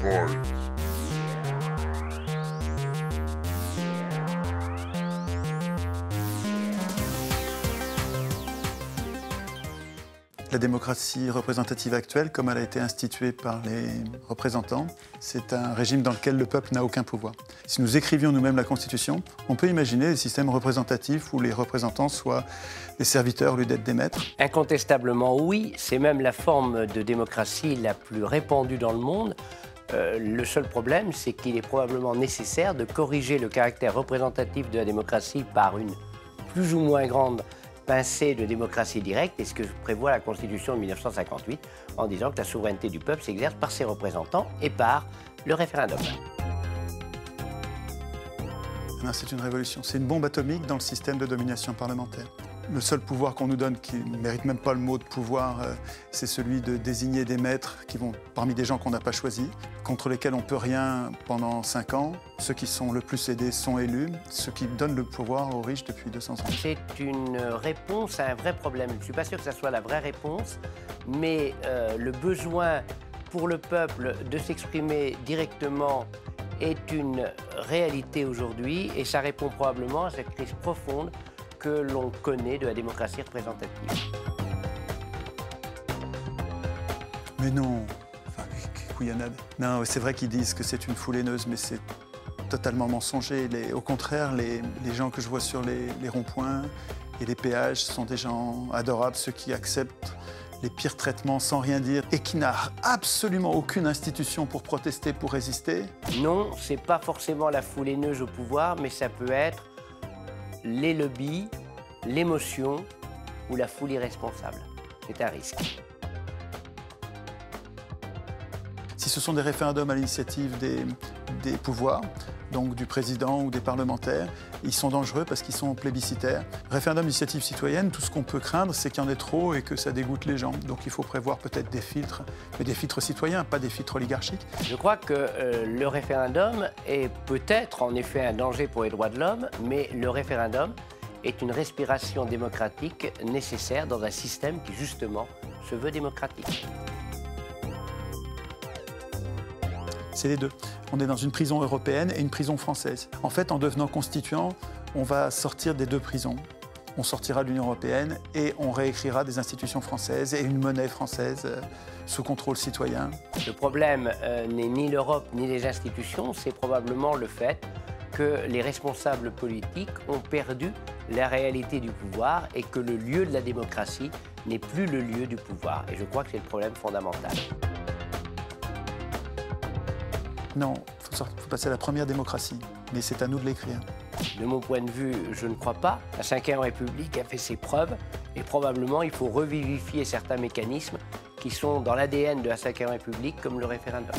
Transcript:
La démocratie représentative actuelle, comme elle a été instituée par les représentants, c'est un régime dans lequel le peuple n'a aucun pouvoir. Si nous écrivions nous-mêmes la Constitution, on peut imaginer des systèmes représentatifs où les représentants soient des serviteurs au lieu d'être des maîtres. Incontestablement oui, c'est même la forme de démocratie la plus répandue dans le monde. Euh, le seul problème, c'est qu'il est probablement nécessaire de corriger le caractère représentatif de la démocratie par une plus ou moins grande pincée de démocratie directe et ce que prévoit la Constitution de 1958 en disant que la souveraineté du peuple s'exerce par ses représentants et par le référendum. C'est une révolution, c'est une bombe atomique dans le système de domination parlementaire. Le seul pouvoir qu'on nous donne, qui ne mérite même pas le mot de pouvoir, euh, c'est celui de désigner des maîtres qui vont parmi des gens qu'on n'a pas choisis, contre lesquels on ne peut rien pendant cinq ans. Ceux qui sont le plus aidés sont élus, ceux qui donnent le pouvoir aux riches depuis 200 ans. C'est une réponse à un vrai problème. Je ne suis pas sûr que ce soit la vraie réponse, mais euh, le besoin pour le peuple de s'exprimer directement est une réalité aujourd'hui et ça répond probablement à cette crise profonde que l'on connaît de la démocratie représentative. Mais non, enfin, couillonnade. Non, c'est vrai qu'ils disent que c'est une foule haineuse, mais c'est totalement mensonger. au contraire, les, gens que je vois sur les, les ronds-points et les péages sont des gens adorables, ceux qui acceptent les pires traitements sans rien dire et qui n'a absolument aucune institution pour protester, pour résister Non, c'est pas forcément la foule haineuse au pouvoir, mais ça peut être les lobbies, l'émotion ou la foule irresponsable. C'est un risque. Si ce sont des référendums à l'initiative des, pouvoirs, donc du président ou des parlementaires, ils sont dangereux parce qu'ils sont plébiscitaires. Référendum d'initiative citoyenne, tout ce qu'on peut craindre, c'est qu'il y en ait trop et que ça dégoûte les gens. Donc il faut prévoir peut-être des filtres, mais des filtres citoyens, pas des filtres oligarchiques. Je crois que euh, le référendum est peut-être en effet un danger pour les droits de l'homme, mais le référendum est une respiration démocratique nécessaire dans un système qui justement se veut démocratique. C'est les deux. On est dans une prison européenne et une prison française. En fait, en devenant constituant, on va sortir des deux prisons. On sortira de l'Union européenne et on réécrira des institutions françaises et une monnaie française euh, sous contrôle citoyen. Le problème euh, n'est ni l'Europe ni les institutions, c'est probablement le fait que les responsables politiques ont perdu la réalité du pouvoir et que le lieu de la démocratie n'est plus le lieu du pouvoir. Et je crois que c'est le problème fondamental. Non, il faut, passer à la première démocratie, mais c'est à nous de l'écrire. De mon point de vue, je ne crois pas. La Ve République a fait ses preuves et probablement il faut revivifier certains mécanismes qui sont dans l'ADN de la Ve République, comme le référendum.